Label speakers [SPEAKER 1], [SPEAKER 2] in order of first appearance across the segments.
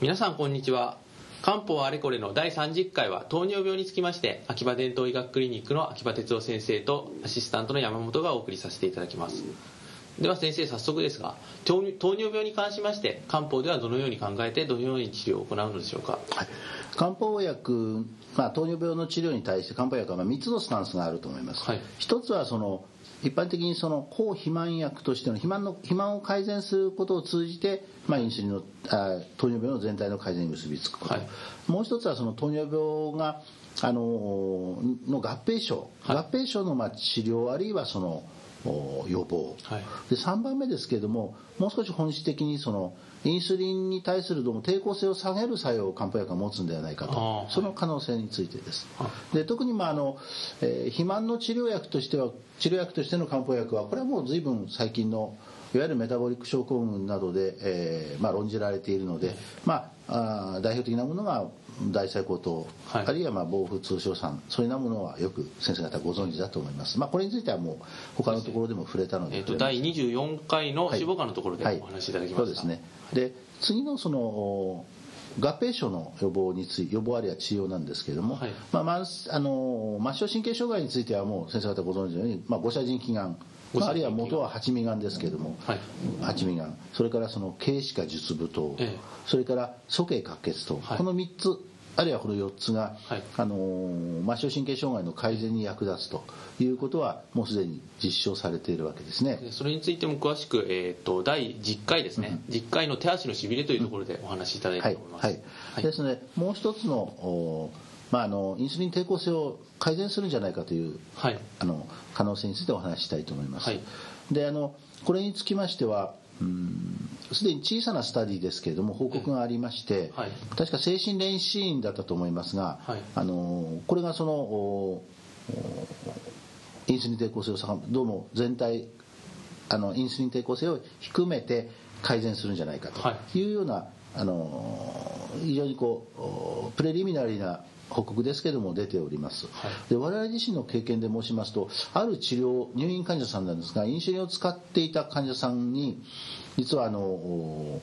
[SPEAKER 1] 皆さんこんにちは。漢方あれこれの第30回は糖尿病につきまして秋葉伝統医学クリニックの秋葉哲夫先生とアシスタントの山本がお送りさせていただきます。では先生早速ですが糖尿病に関しまして漢方ではどのように考えてどのように治療を行うのでしょうか、
[SPEAKER 2] はい、漢方薬、まあ、糖尿病の治療に対して漢方薬はまあ3つのスタンスがあると思います、はい、1つはその一般的にその抗肥満薬としての肥満の肥満を改善することを通じて、まあ、インスリンのあ糖尿病の全体の改善に結びつくこと、はい、もう一つはその糖尿病があのの合併症、はい、合併症のまあ治療あるいはその予防、はい、で3番目ですけれどももう少し本質的にそのインスリンに対するどうも抵抗性を下げる作用を漢方薬が持つんではないかと。その可能性についてです。で特にまああの、えー、肥満の治療薬としては治療薬としての漢方薬はこれはもう随分最近のいわゆるメタボリック症候群などで、えーまあ、論じられているので、まあ、あ代表的なものが大細胞糖、はい、あるいはまあ防腐通症酸そういうなものはよく先生方ご存知だと思います、まあ、これについてはもう他のところでも触れたので、
[SPEAKER 1] えーと、第24回の脂肪肝のところでお話しいただきました、はいはい、そうですね。
[SPEAKER 2] で次のその合併症の予防について予防あるいは治療なんですけれども、はい、まあ、まあの末梢神経障害についてはもう先生方ご存知のように、まあ、五者腎気丸まあ、あるいは元は八味丸ですけれども、はい、八味丸。それからその軽視化術部糖、ええ、それから鼠径滑血糖、はい、この3つあるいはこの4つが、はい、あの末梢神経障害の改善に役立つということはもうすでに実証されているわけですね。
[SPEAKER 1] それについても詳しく、えーと、第10回ですね、うん、10回の手足のしびれというところでお話しいただいたと思います、はい、
[SPEAKER 2] はい、ですのでもう一つのまあ、あのインスリン抵抗性を改善するんじゃないかという、はい、あの可能性についてお話ししたいと思います、はい、であのこれにつきましてはすでに小さなスタディですけれども報告がありまして、はい、確か精神練習員だったと思いますが、はい、あのこれがそのインスリン抵抗性をどうも全体あのインスリン抵抗性を低めて改善するんじゃないかとい。うような、はい、あの非常にこうプレリミナリーな報告ですけども出ております、はい、で我々自身の経験で申しますとある治療入院患者さんなんですがインシュリンを使っていた患者さんに実はあの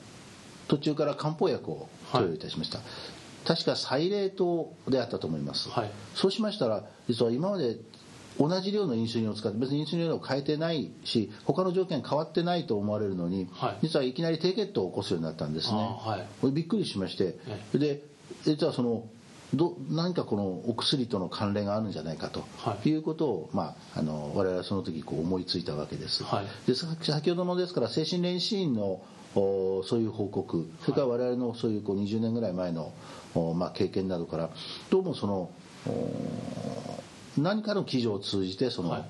[SPEAKER 2] 途中から漢方薬を投与いたしました、はい、確かサイレートであったと思います、はい、そうしましたら実は今まで同じ量のインスリンを使って別にインスリン量を変えてないし他の条件変わってないと思われるのに、はい、実はいきなり低血糖を起こすようになったんですね、はい、びっくりしまして、で実はそのど何かこのお薬との関連があるんじゃないかとい。うことを、まあ、あの我々はその時こう思いついたわけです。はい、で先ほどのですから精神練習員のそういう報告それから我々のそういうこう20年ぐらい前の、まあ、経験などからどうもその何かの記事を通じてその、はい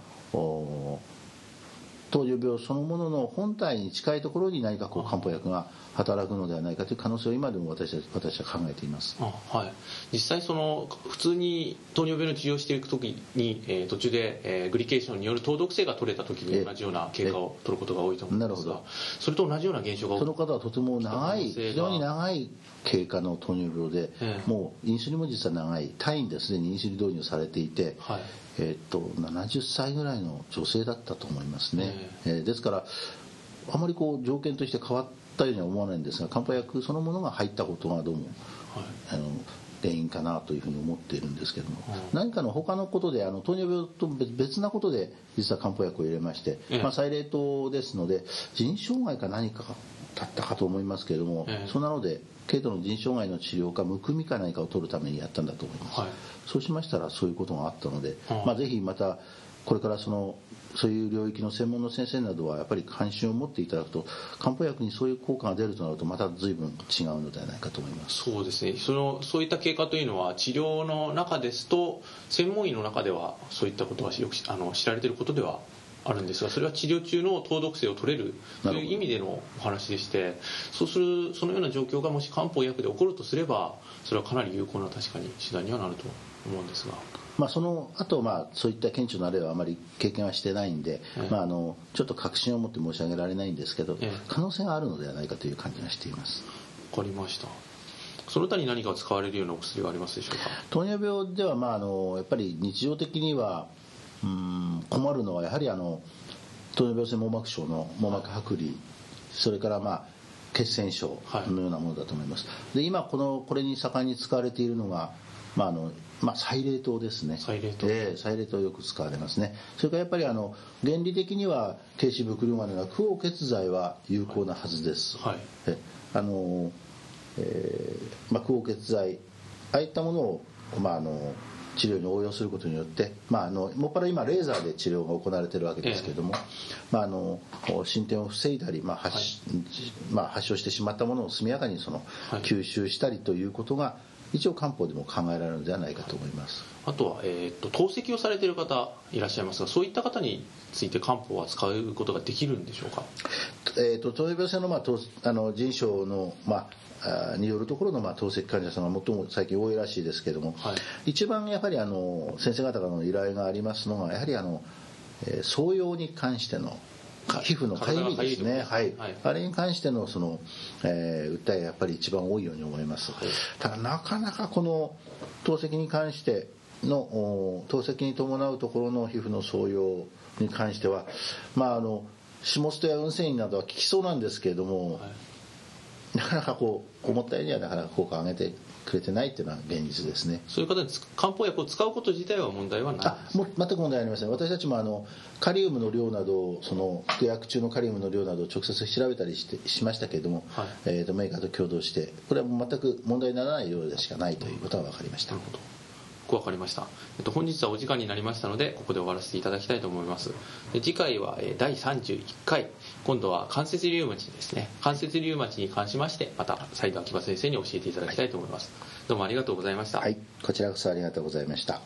[SPEAKER 2] 糖尿病そのものの本体に近いところに何かこう漢方薬が働くのではないかという可能性を今でも私は私は考えています。
[SPEAKER 1] はい、実際その普通に糖尿病の治療をしていく時に、えー、途中で、えー、グリケーションによる糖毒性が取れた時に同じような経過を取ることが多いと思うんですがそれと同じような現象が
[SPEAKER 2] その方はとても長い非常に長い経過の糖尿病で、えー、もうインスリンも実は長い単位ですでにインスリン導入されていて、はいえっと70歳ぐらいの女性だったと思いますね、えー、ですからあまりこう条件として変わったようには思わないんですが漢方薬そのものが入ったことがどうも、はい、あの原因かなというふうに思っているんですけども、何かの他のことであの糖尿病と別なことで実は漢方薬を入れまして、まあ、再冷凍ですので腎障害か何かだったかと思いますけれども、そんなので軽度の腎障害の治療かむくみか何かを取るためにやったんだと思います、はい、そうしましたらそういうことがあったので、まあ、ぜひまたこれからそのそういう領域の専門の先生などはやっぱり関心を持っていただくと漢方薬にそういう効果が出るとなるとまた随分違うのではないかと思います。
[SPEAKER 1] そうですね。そのそういった経過というのは治療の中ですと専門医の中ではそういったことはよくあの知られていることではあるんですがそれは治療中の糖毒性を取れるという意味でのお話でしてそうするそのような状況がもし漢方薬で起こるとすればそれはかなり有効な確かに手段にはなると思うんですが。
[SPEAKER 2] まあ、その後、まあそういった顕著な例はあまり経験はしてないんで、ええ、まあ、あのちょっと確信を持って申し上げられないんですけど、え、可能性があるのではないかという感じがしています。
[SPEAKER 1] わかりました。その他に何か使われるようなお薬はありますでしょうか？
[SPEAKER 2] 糖尿病では、まあ、あのやっぱり日常的にはうん困るのはやはりあの糖尿病性網膜症の網膜剥離それからまあ血栓症のようなものだと思います、で今このこれに盛んに使われているのがまああのまあ、サイレー糖ですね。
[SPEAKER 1] サイレー糖。
[SPEAKER 2] えー、サイレー糖よく使われますね。それからやっぱりあの、原理的には、軽視ブクリウマのような苦黄血剤は有効なはずです。はい。えあの、えー、まあ、苦黄血剤、ああいったものを、まあ、あの、治療に応用することによって、まあ、あのもっぱら今レーザーで治療が行われているわけですけれども、えまあ、あの進展を防いだり、まあ発、はい、まあ、発症してしまったものを速やかにその、吸収したりということが一応漢方でも考えられるのではないかと思います。
[SPEAKER 1] あとは、えーと、透析をされている方いらっしゃいますがそういった方について漢方は使うことができるんでしょうか、
[SPEAKER 2] えーと、糖尿病性の,、まあ、あの腎症の、まあによるところのまあ透析患者さんが最も最近多いらしいですけれども、はい、一番やはりあの先生方からの依頼がありますのがやはりあの、えー、創用に関しての皮膚のかゆみですね、はい、はい、あれに関してのその、えー、訴えがやっぱり一番多いように思います、はい、ただなかなかこの透析に関しての透析に伴うところの皮膚の創用に関してはまああの下ストや運繊維などは効きそうなんですけれども、はい。なかなかこう思ったようにはなかなか効果を上げてくれてないっていうのは現実ですね。
[SPEAKER 1] そういう方に漢方薬を使うこと自体は問題はない。あも
[SPEAKER 2] 全く問題ありません。私たちもあのカリウムの量などその服薬中のカリウムの量などを直接調べたりしてしましたけれども、はい、えーと、メーカーと共同してこれは全く問題にならない量でしかないということは分かりました。なるほど
[SPEAKER 1] く分かりました、えっと、本日はお時間になりましたのでここで終わらせていただきたいと思います。で次回は第31回。今度は関節リウマチですね。関節リウマチに関しましてまた再度秋葉先生に教えていただきたいと思います、どうもありがとうございました。
[SPEAKER 2] はい。こちらこそありがとうございました。